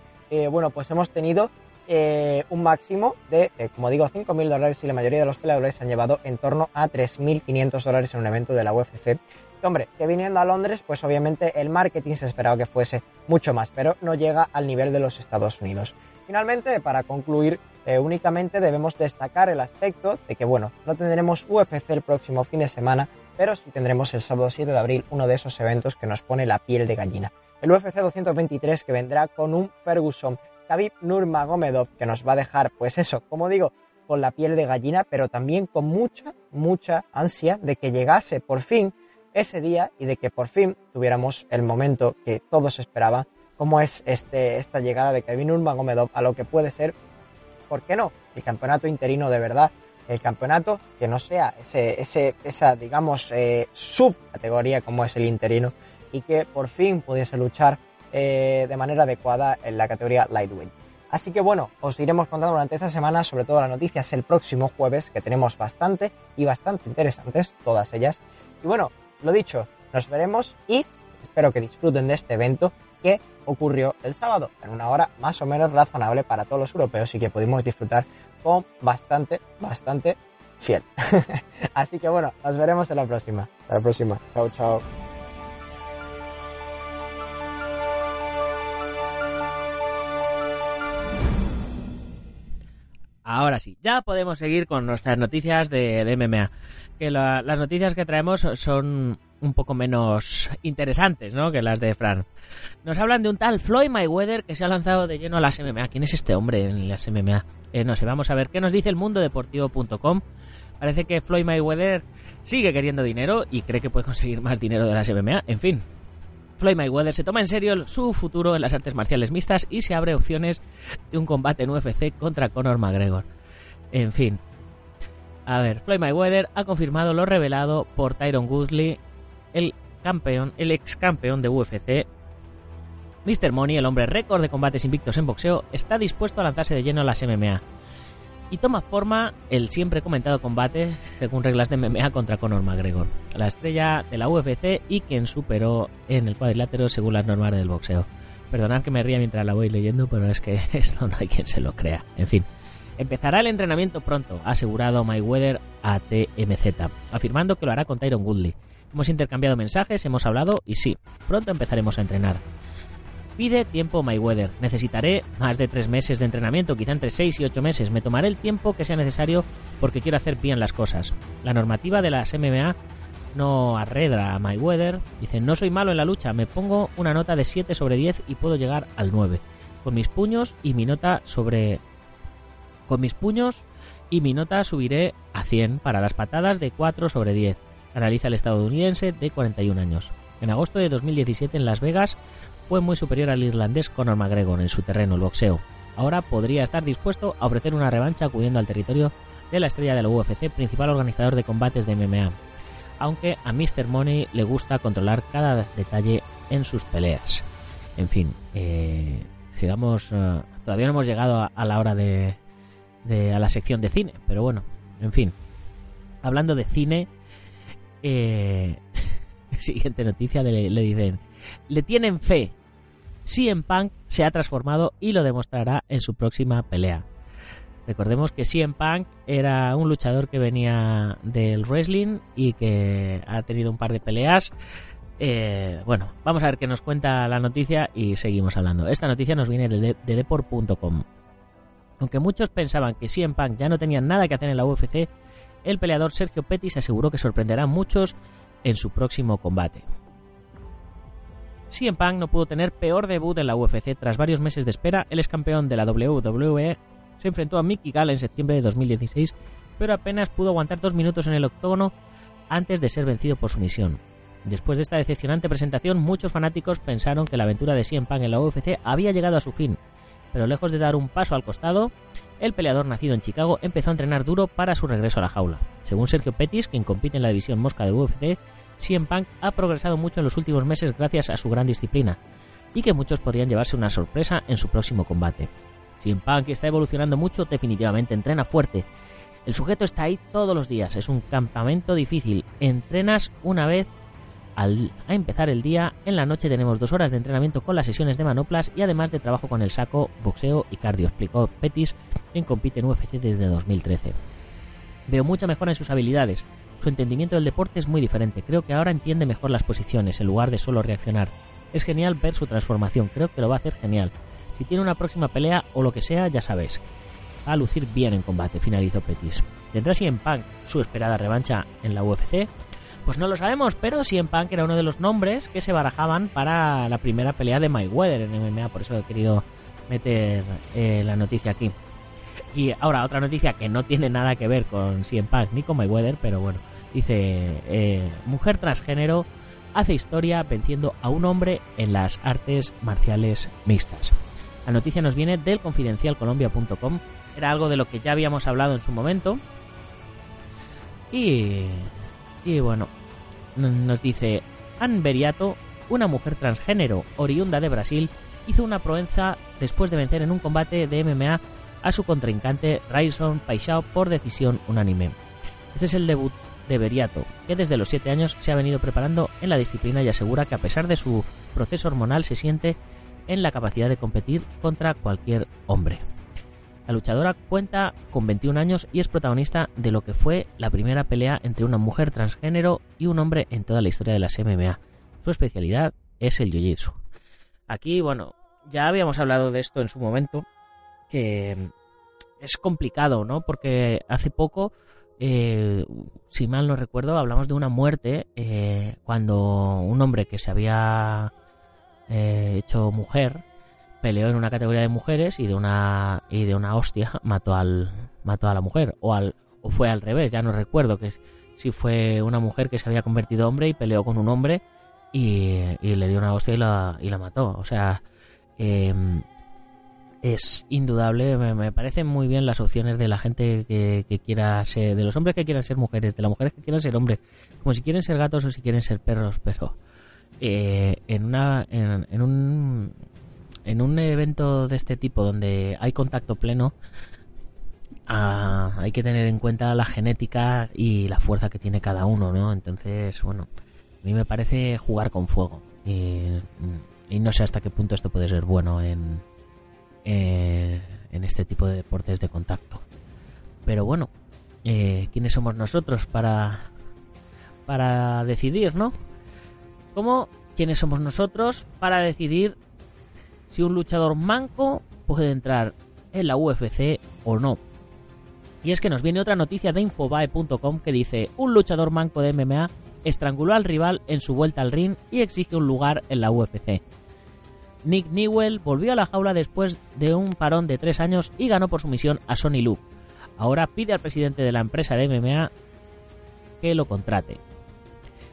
bueno, pues hemos tenido eh, un máximo de, eh, como digo, 5.000 dólares y la mayoría de los peleadores han llevado en torno a 3.500 dólares en un evento de la UFC. hombre, que viniendo a Londres, pues obviamente el marketing se esperaba que fuese mucho más, pero no llega al nivel de los Estados Unidos. Finalmente, para concluir, eh, únicamente debemos destacar el aspecto de que, bueno, no tendremos UFC el próximo fin de semana, pero sí tendremos el sábado 7 de abril uno de esos eventos que nos pone la piel de gallina. El UFC 223 que vendrá con un Ferguson Khabib Nurmagomedov, que nos va a dejar, pues eso, como digo, con la piel de gallina, pero también con mucha, mucha ansia de que llegase por fin ese día y de que por fin tuviéramos el momento que todos esperaban, como es este, esta llegada de Khabib Nurmagomedov a lo que puede ser, ¿por qué no? El campeonato interino de verdad, el campeonato que no sea ese, ese, esa, digamos, eh, subcategoría como es el interino y que por fin pudiese luchar eh, de manera adecuada en la categoría Lightweight. Así que bueno, os iremos contando durante esta semana sobre todo las noticias el próximo jueves, que tenemos bastante y bastante interesantes, todas ellas. Y bueno, lo dicho, nos veremos y espero que disfruten de este evento que ocurrió el sábado, en una hora más o menos razonable para todos los europeos y que pudimos disfrutar con bastante, bastante fiel. [laughs] Así que bueno, nos veremos en la próxima. Hasta la próxima. Chao, chao. Ahora sí, ya podemos seguir con nuestras noticias de, MMA. Que las noticias que traemos son un poco menos interesantes, ¿no? Que las de Fran. Nos hablan de un tal Floyd Mayweather que se ha lanzado de lleno a las MMA. ¿Quién es este hombre en las MMA? Eh, no sé, vamos a ver qué nos dice el mundo deportivo.com. Parece que Floyd Mayweather sigue queriendo dinero y cree que puede conseguir más dinero de las MMA. En fin, Floyd Mayweather se toma en serio su futuro en las artes marciales mixtas y se abre opciones de un combate en UFC contra Conor McGregor. En fin. A ver, Floyd Mayweather ha confirmado lo revelado por Tyron Woodley, el campeón, el ex campeón de UFC. Mr. Money, el hombre récord de combates invictos en boxeo, está dispuesto a lanzarse de lleno a las MMA y toma forma el siempre comentado combate, según reglas de MMA, contra Conor McGregor, la estrella de la UFC y quien superó en el cuadrilátero según las normas del boxeo. Perdonad que me ría mientras la voy leyendo, pero es que [laughs] esto no hay quien se lo crea. En fin, empezará el entrenamiento pronto, ha asegurado Mayweather a TMZ, afirmando que lo hará con Tyron Woodley. Hemos intercambiado mensajes, hemos hablado y sí, pronto empezaremos a entrenar. Pide tiempo Mayweather. Necesitaré más de tres meses de entrenamiento, quizá entre seis y ocho meses. Me tomaré el tiempo que sea necesario porque quiero hacer bien las cosas. La normativa de las MMA no arredra a Mayweather. Dice, no soy malo en la lucha, me pongo una nota de 7 sobre 10 y puedo llegar al 9. Con mis puños y mi nota sobre... Con mis puños y mi nota subiré a 100 para las patadas de 4 sobre 10. Analiza el estadounidense de 41 años. En agosto de 2017 en Las Vegas fue muy superior al irlandés Conor McGregor en su terreno, el boxeo. Ahora podría estar dispuesto a ofrecer una revancha acudiendo al territorio de la estrella de la UFC, principal organizador de combates de MMA, aunque a Mr. Money le gusta controlar cada detalle en sus peleas. En fin, eh, sigamos, eh, todavía no hemos llegado a, la hora de, a la sección de cine, pero bueno, en fin, hablando de cine, eh, [laughs] siguiente noticia le dicen, le tienen fe CM Punk se ha transformado y lo demostrará en su próxima pelea. Recordemos que CM Punk era un luchador que venía del wrestling y que ha tenido un par de peleas. Eh, bueno, vamos a ver qué nos cuenta la noticia y seguimos hablando. Esta noticia nos viene de, de deport.com. Aunque muchos pensaban que CM Punk ya no tenía nada que hacer en la UFC, el peleador Sergio Pettis aseguró que sorprenderá a muchos en su próximo combate. CM Punk no pudo tener peor debut en la UFC. Tras varios meses de espera, el ex campeón de la WWE se enfrentó a Mickey Gall en septiembre de 2016, pero apenas pudo aguantar dos minutos en el octógono antes de ser vencido por su misión. Después de esta decepcionante presentación, muchos fanáticos pensaron que la aventura de CM Punk en la UFC había llegado a su fin, pero lejos de dar un paso al costado, el peleador nacido en Chicago empezó a entrenar duro para su regreso a la jaula. Según Sergio Pettis, quien compite en la división mosca de UFC, CM Punk ha progresado mucho en los últimos meses gracias a su gran disciplina y que muchos podrían llevarse una sorpresa en su próximo combate. CM Punk está evolucionando mucho, definitivamente entrena fuerte. El sujeto está ahí todos los días, es un campamento difícil. Entrenas una vez al a empezar el día, en la noche tenemos dos horas de entrenamiento con las sesiones de manoplas y además de trabajo con el saco, boxeo y cardio, explicó Pettis, quien compite en UFC desde 2013. Veo mucha mejora en sus habilidades. Su entendimiento del deporte es muy diferente. Creo que ahora entiende mejor las posiciones en lugar de solo reaccionar. Es genial ver su transformación. Creo que lo va a hacer genial. Si tiene una próxima pelea o lo que sea, ya sabes. Va a lucir bien en combate, finalizó Pettis. ¿Tendrá en Punk su esperada revancha en la UFC? Pues no lo sabemos, pero CM Punk era uno de los nombres que se barajaban para la primera pelea de Mayweather en MMA, por eso he querido meter eh, la noticia aquí. Y ahora otra noticia que no tiene nada que ver con CM Punk ni con Mayweather, pero bueno, dice, eh, mujer transgénero hace historia venciendo a un hombre en las artes marciales mixtas. La noticia nos viene del confidencialcolombia.com, era algo de lo que ya habíamos hablado en su momento. Y y bueno, nos dice, Anne Beriato, una mujer transgénero oriunda de Brasil, hizo una proeza después de vencer en un combate de MMA a su contrincante Raison Paixao por decisión unánime. Este es el debut de Beriato, que desde los 7 años se ha venido preparando en la disciplina y asegura que a pesar de su proceso hormonal se siente en la capacidad de competir contra cualquier hombre. La luchadora cuenta con 21 años y es protagonista de lo que fue la primera pelea entre una mujer transgénero y un hombre en toda la historia de las MMA. Su especialidad es el jiu-jitsu. Aquí, bueno, ya habíamos hablado de esto en su momento, que es complicado, ¿no? Porque hace poco eh, si mal no recuerdo, hablamos de una muerte eh, cuando un hombre que se había eh, hecho mujer peleó en una categoría de mujeres y de una y de una hostia [laughs] mató al mató a la mujer o al o fue al revés, ya no recuerdo que si fue una mujer que se había convertido hombre y peleó con un hombre y, le dio una hostia y la, y la mató. O sea, em, es indudable, me, parecen muy bien las opciones de la gente que, quiera ser, de los hombres que quieran ser mujeres, de las mujeres que quieran ser hombres, como si quieren ser gatos o si quieren ser perros, pero eh, en, una, en, un, en un evento de este tipo donde hay contacto pleno, ah, hay que tener en cuenta la genética y la fuerza que tiene cada uno, ¿no? Entonces, bueno, a mí me parece jugar con fuego y no sé hasta qué punto esto puede ser bueno en eh, en este tipo de deportes de contacto. Pero bueno, eh, ¿quiénes somos nosotros para, para decidir, no? ¿Cómo quiénes somos nosotros para decidir si un luchador manco puede entrar en la UFC o no? Y es que nos viene otra noticia de infobae.com que dice, un luchador manco de MMA estranguló al rival en su vuelta al ring y exige un lugar en la UFC. Nick Newell volvió a la jaula después de un parón de tres años y ganó por sumisión a Sonny Luke. Ahora pide al presidente de la empresa de MMA que lo contrate.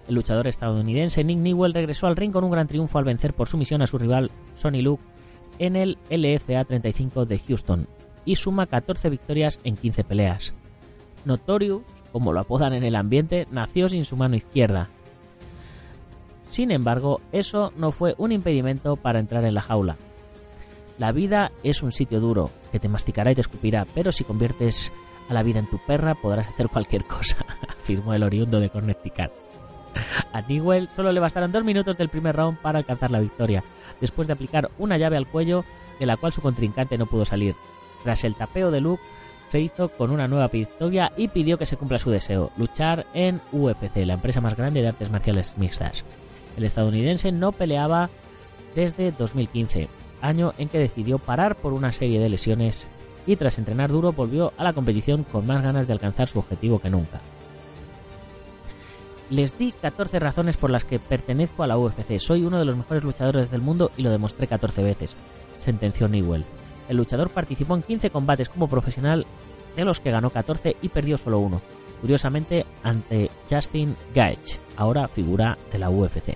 El luchador estadounidense Nick Newell regresó al ring con un gran triunfo al vencer por sumisión a su rival Sonny Luke en el LFA 35 de Houston y suma 14 victorias en 15 peleas. Notorious, como lo apodan en el ambiente, nació sin su mano izquierda sin embargo, eso no fue un impedimento para entrar en la jaula. La vida es un sitio duro, que te masticará y te escupirá, pero si conviertes a la vida en tu perra podrás hacer cualquier cosa, [laughs] afirmó el oriundo de Connecticut. [laughs] A Newell solo le bastaron dos minutos del primer round para alcanzar la victoria, después de aplicar una llave al cuello de la cual su contrincante no pudo salir. Tras el tapeo de Luke, se hizo con una nueva victoria y pidió que se cumpla su deseo, luchar en UFC, la empresa más grande de artes marciales mixtas. El estadounidense no peleaba desde 2015, año en que decidió parar por una serie de lesiones y tras entrenar duro volvió a la competición con más ganas de alcanzar su objetivo que nunca. Les di 14 razones por las que pertenezco a la UFC. Soy uno de los mejores luchadores del mundo y lo demostré 14 veces, sentenció Newell. El luchador participó en 15 combates como profesional, de los que ganó 14 y perdió solo uno, curiosamente ante Justin Gaethje, ahora figura de la UFC.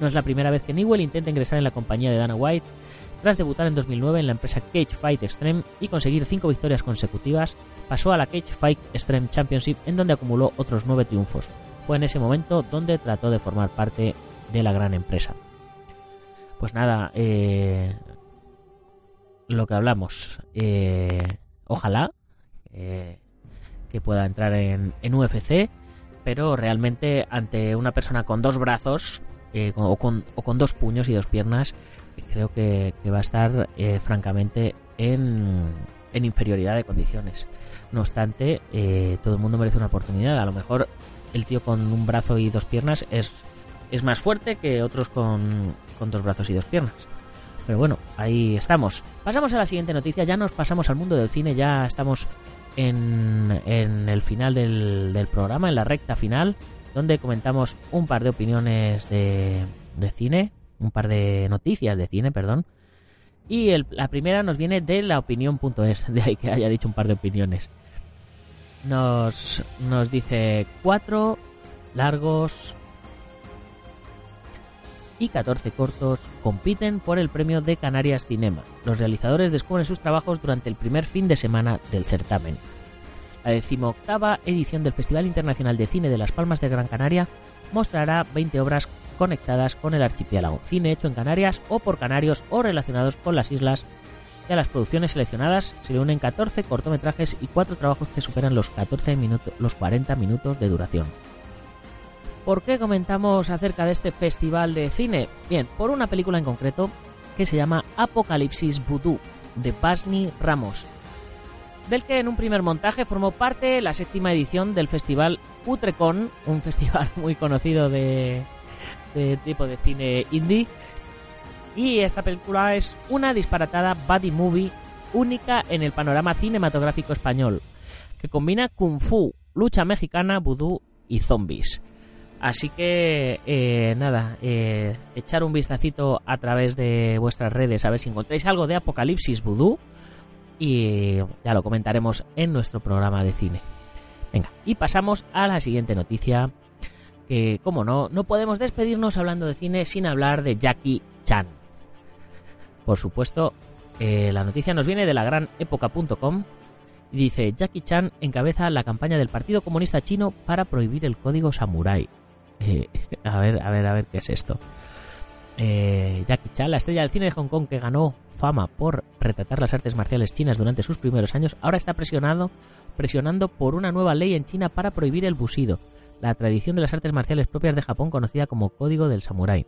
No es la primera vez que Newell intenta ingresar en la compañía de Dana White. Tras debutar en 2009 en la empresa Cage Fight Extreme y conseguir 5 victorias consecutivas, pasó a la Cage Fight Extreme Championship en donde acumuló otros 9 triunfos. Fue en ese momento donde trató de formar parte de la gran empresa. Pues nada, eh, lo que hablamos. Eh, ojalá eh, que pueda entrar en, en UFC, pero realmente ante una persona con dos brazos eh, o, con, dos puños y dos piernas, creo que, va a estar eh, francamente en, inferioridad de condiciones. No obstante, eh, todo el mundo merece una oportunidad. A lo mejor el tío con un brazo y dos piernas es, es más fuerte que otros con, dos brazos y dos piernas. Pero bueno, ahí estamos. Pasamos a la siguiente noticia. Ya nos pasamos al mundo del cine. Ya estamos en, en el final del, del programa, en la recta final donde comentamos un par de opiniones de, cine, un par de noticias de cine, perdón. Y la primera nos viene de la opinión.es, [laughs] de ahí que haya dicho un par de opiniones. Nos, nos dice cuatro largos y 14 cortos compiten por el premio de Canarias Cinema. Los realizadores descubren sus trabajos durante el primer fin de semana del certamen. La decimoctava edición del Festival Internacional de Cine de Las Palmas de Gran Canaria mostrará 20 obras conectadas con el archipiélago, cine hecho en Canarias o por canarios o relacionados con las islas. Y a las producciones seleccionadas se le unen 14 cortometrajes y 4 trabajos que superan los, 14 minutos, los 40 minutos de duración. ¿Por qué comentamos acerca de este festival de cine? Bien, por una película en concreto que se llama Apocalipsis Voodoo, de Basni Ramos, del que en un primer montaje formó parte la séptima edición del festival Utrecon, un [laughs] festival muy conocido de, tipo de cine indie. Y esta película es una disparatada buddy movie única en el panorama cinematográfico español, que combina kung fu, lucha mexicana, vudú y zombies. Así que eh, nada, eh, echar un vistacito a través de vuestras redes a ver si encontráis algo de Apocalipsis Vudú y ya lo comentaremos en nuestro programa de cine. Venga, y pasamos a la siguiente noticia que, como no, no podemos despedirnos hablando de cine sin hablar de Jackie Chan. Por supuesto, eh, la noticia nos viene de la gran época.com y dice Jackie Chan encabeza la campaña del Partido Comunista Chino para prohibir el código samurái. Eh, [laughs] a ver, a ver, a ver qué es esto. Eh, Jackie Chan, la estrella del cine de Hong Kong que ganó fama por retratar las artes marciales chinas durante sus primeros años, ahora está presionado, presionando por una nueva ley en China para prohibir el busido, la tradición de las artes marciales propias de Japón conocida como Código del Samurái.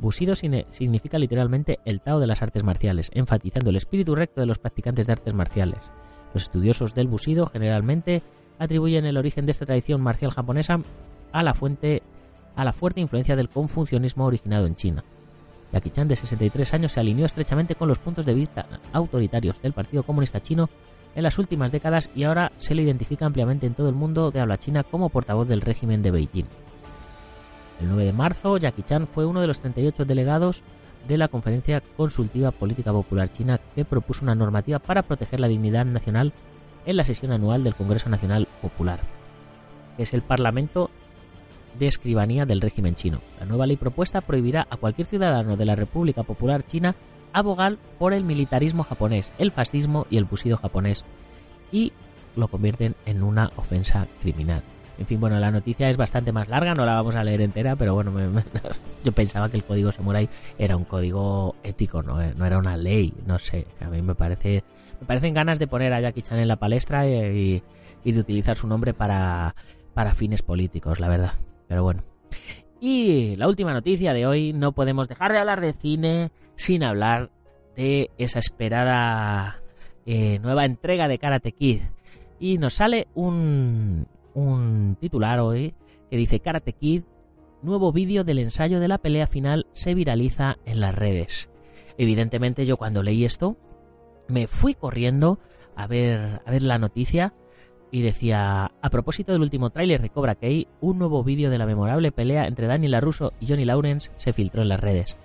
Bushido significa literalmente el Tao de las artes marciales, enfatizando el espíritu recto de los practicantes de artes marciales. Los estudiosos del Bushido generalmente atribuyen el origen de esta tradición marcial japonesa a la, fuente, a la fuerte influencia del confucianismo originado en China. Jackie Chan, de 63 años, se alineó estrechamente con los puntos de vista autoritarios del Partido Comunista Chino en las últimas décadas y ahora se le identifica ampliamente en todo el mundo de habla china como portavoz del régimen de Beijing. El 9 de marzo, Jackie Chan fue uno de los 38 delegados de la Conferencia Consultiva Política Popular China que propuso una normativa para proteger la dignidad nacional en la sesión anual del Congreso Nacional Popular, que es el Parlamento de Escribanía del régimen chino. La nueva ley propuesta prohibirá a cualquier ciudadano de la República Popular China abogar por el militarismo japonés, el fascismo y el busido japonés y lo convierten en una ofensa criminal. En fin, bueno, la noticia es bastante más larga, no la vamos a leer entera, pero bueno, [laughs] yo pensaba que el código samurai era un código ético, no, no era una ley, no sé, a mí me parece me parecen ganas de poner a Jackie Chan en la palestra y, de utilizar su nombre para, para fines políticos, la verdad. Pero bueno. Y la última noticia de hoy, no podemos dejar de hablar de cine sin hablar de esa esperada eh, nueva entrega de Karate Kid. Y nos sale un, un titular hoy que dice Karate Kid, nuevo vídeo del ensayo de la pelea final se viraliza en las redes. Evidentemente yo cuando leí esto me fui corriendo a ver, a ver la noticia y decía, a propósito del último tráiler de Cobra Kai, un nuevo vídeo de la memorable pelea entre Daniel LaRusso y Johnny Lawrence se filtró en las redes.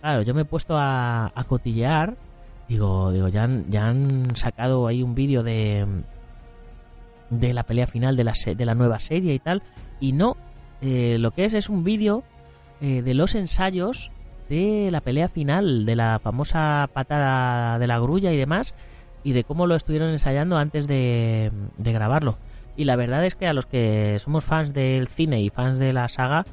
Claro, yo me he puesto a, a cotillear, digo, digo ya, han, ya han sacado ahí un vídeo de, de la pelea final de la, de la nueva serie y tal. Y no, eh, lo que es es un vídeo eh, de los ensayos de la pelea final, de la famosa patada de la grulla y demás, y de cómo lo estuvieron ensayando antes de, de grabarlo. Y la verdad es que a los que somos fans del cine y fans de la saga,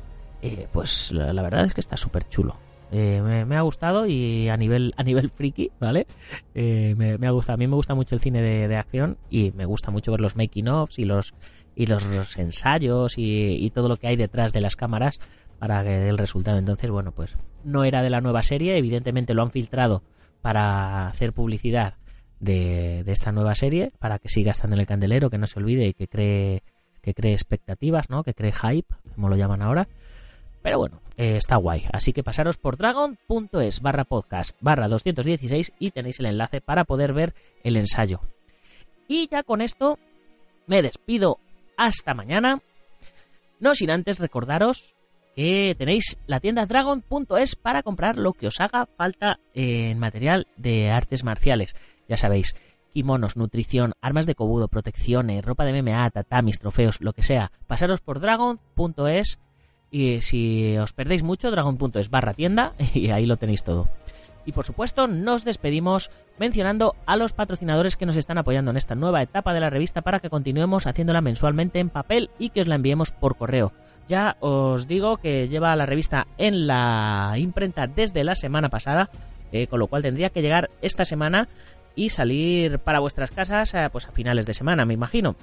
eh, pues la, la, verdad es que está súper chulo. Eh, me, ha gustado y a nivel a nivel friki, ¿vale? Eh, me, ha gustado. A mí me gusta mucho el cine de, acción y me gusta mucho ver los making offs y los y los, ensayos y, todo lo que hay detrás de las cámaras para que dé el resultado. Entonces, bueno, pues no era de la nueva serie, evidentemente lo han filtrado para hacer publicidad de, de esta nueva serie, para que siga estando en el candelero, que no se olvide y que cree que cree expectativas, ¿no? Que cree hype, como lo llaman ahora. Pero bueno, eh, está guay. Así que pasaros por dragon.es barra podcast barra 216 y tenéis el enlace para poder ver el ensayo. Y ya con esto me despido hasta mañana. No sin antes recordaros que tenéis la tienda dragon.es para comprar lo que os haga falta en material de artes marciales. Ya sabéis, kimonos, nutrición, armas de cobudo, protecciones, ropa de MMA, tatamis, trofeos, lo que sea. Pasaros por dragon.es y si os perdéis mucho, dragon.es barra tienda [laughs] y ahí lo tenéis todo. Y por supuesto, nos despedimos mencionando a los patrocinadores que nos están apoyando en esta nueva etapa de la revista para que continuemos haciéndola mensualmente en papel y que os la enviemos por correo. Ya os digo que lleva la revista en la imprenta desde la semana pasada, eh, con lo cual tendría que llegar esta semana y salir para vuestras casas eh, pues a finales de semana, me imagino.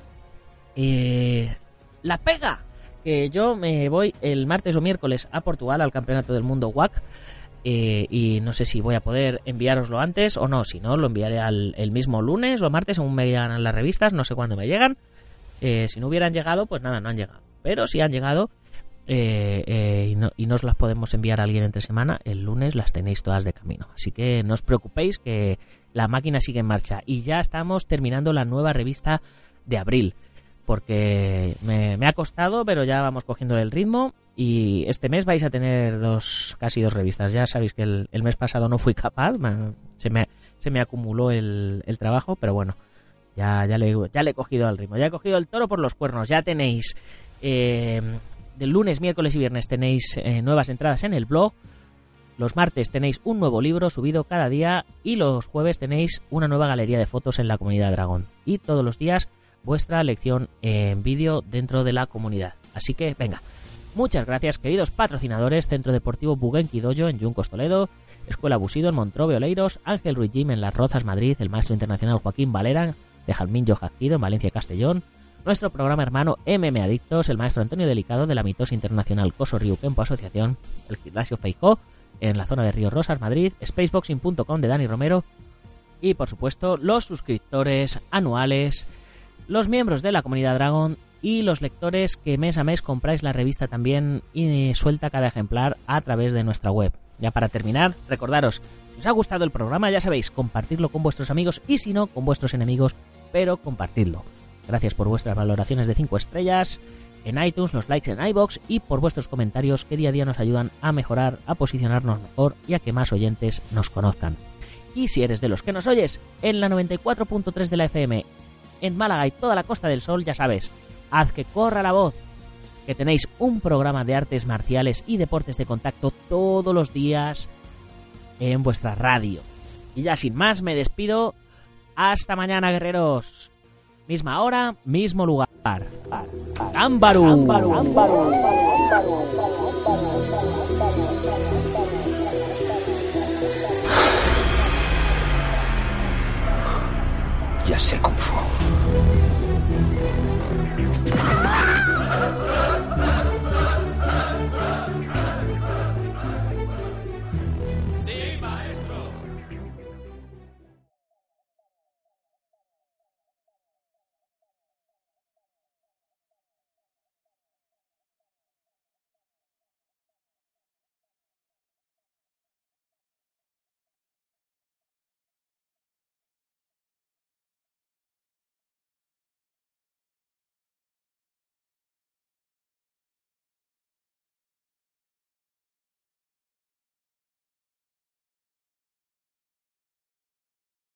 Eh, la pega que yo me voy el martes o miércoles a Portugal al Campeonato del Mundo WAC. Eh, y no sé si voy a poder enviároslo antes o no. Si no, lo enviaré al, el mismo lunes o martes, según me llegan las revistas. No sé cuándo me llegan. Eh, si no hubieran llegado, pues nada, no han llegado. Pero si han llegado eh, y, no, y nos las podemos enviar a alguien entre semana, el lunes las tenéis todas de camino. Así que no os preocupéis que la máquina sigue en marcha. Y ya estamos terminando la nueva revista de abril. Porque me, ha costado, pero ya vamos cogiendo el ritmo. Y este mes vais a tener dos, casi dos revistas. Ya sabéis que el, mes pasado no fui capaz, se, me, se me acumuló el, trabajo, pero bueno, ya, ya, le, ya le he cogido al ritmo. Ya he cogido el toro por los cuernos. Ya tenéis, eh, del lunes, miércoles y viernes tenéis eh, nuevas entradas en el blog. Los martes tenéis un nuevo libro subido cada día y los jueves tenéis una nueva galería de fotos en la comunidad Dragón. Y todos los días vuestra lección en vídeo dentro de la comunidad. Así que venga, muchas gracias queridos patrocinadores, Centro Deportivo Buguenqui en Yuncos Toledo, Escuela Busido en Montrove Oleiros, Ángel Ruiz Jim en Las Rozas Madrid, el maestro internacional Joaquín Valera de Jalmín Jacquido en Valencia Castellón, nuestro programa hermano MM Adictos, el maestro Antonio Delicado de la mitosa internacional Coso Río Kempo Asociación, el gimnasio Feijó, en la zona de Río Rosas, Madrid, spaceboxing.com de Dani Romero. Y por supuesto los suscriptores anuales, los miembros de la comunidad Dragon y los lectores que mes a mes compráis la revista también y suelta cada ejemplar a través de nuestra web. Ya para terminar, recordaros, si os ha gustado el programa, ya sabéis, compartirlo con vuestros amigos y si no, con vuestros enemigos, pero compartidlo. Gracias por vuestras valoraciones de 5 estrellas, en iTunes, los likes en iBox y por vuestros comentarios que día a día nos ayudan a mejorar, a posicionarnos mejor y a que más oyentes nos conozcan. Y si eres de los que nos oyes en la 94.3 de la FM, en Málaga y toda la Costa del Sol, ya sabes, haz que corra la voz, que tenéis un programa de artes marciales y deportes de contacto todos los días en vuestra radio. Y ya sin más, me despido. Hasta mañana, guerreros. Misma hora, mismo lugar. Ámbaru. Ya sé cómo fue.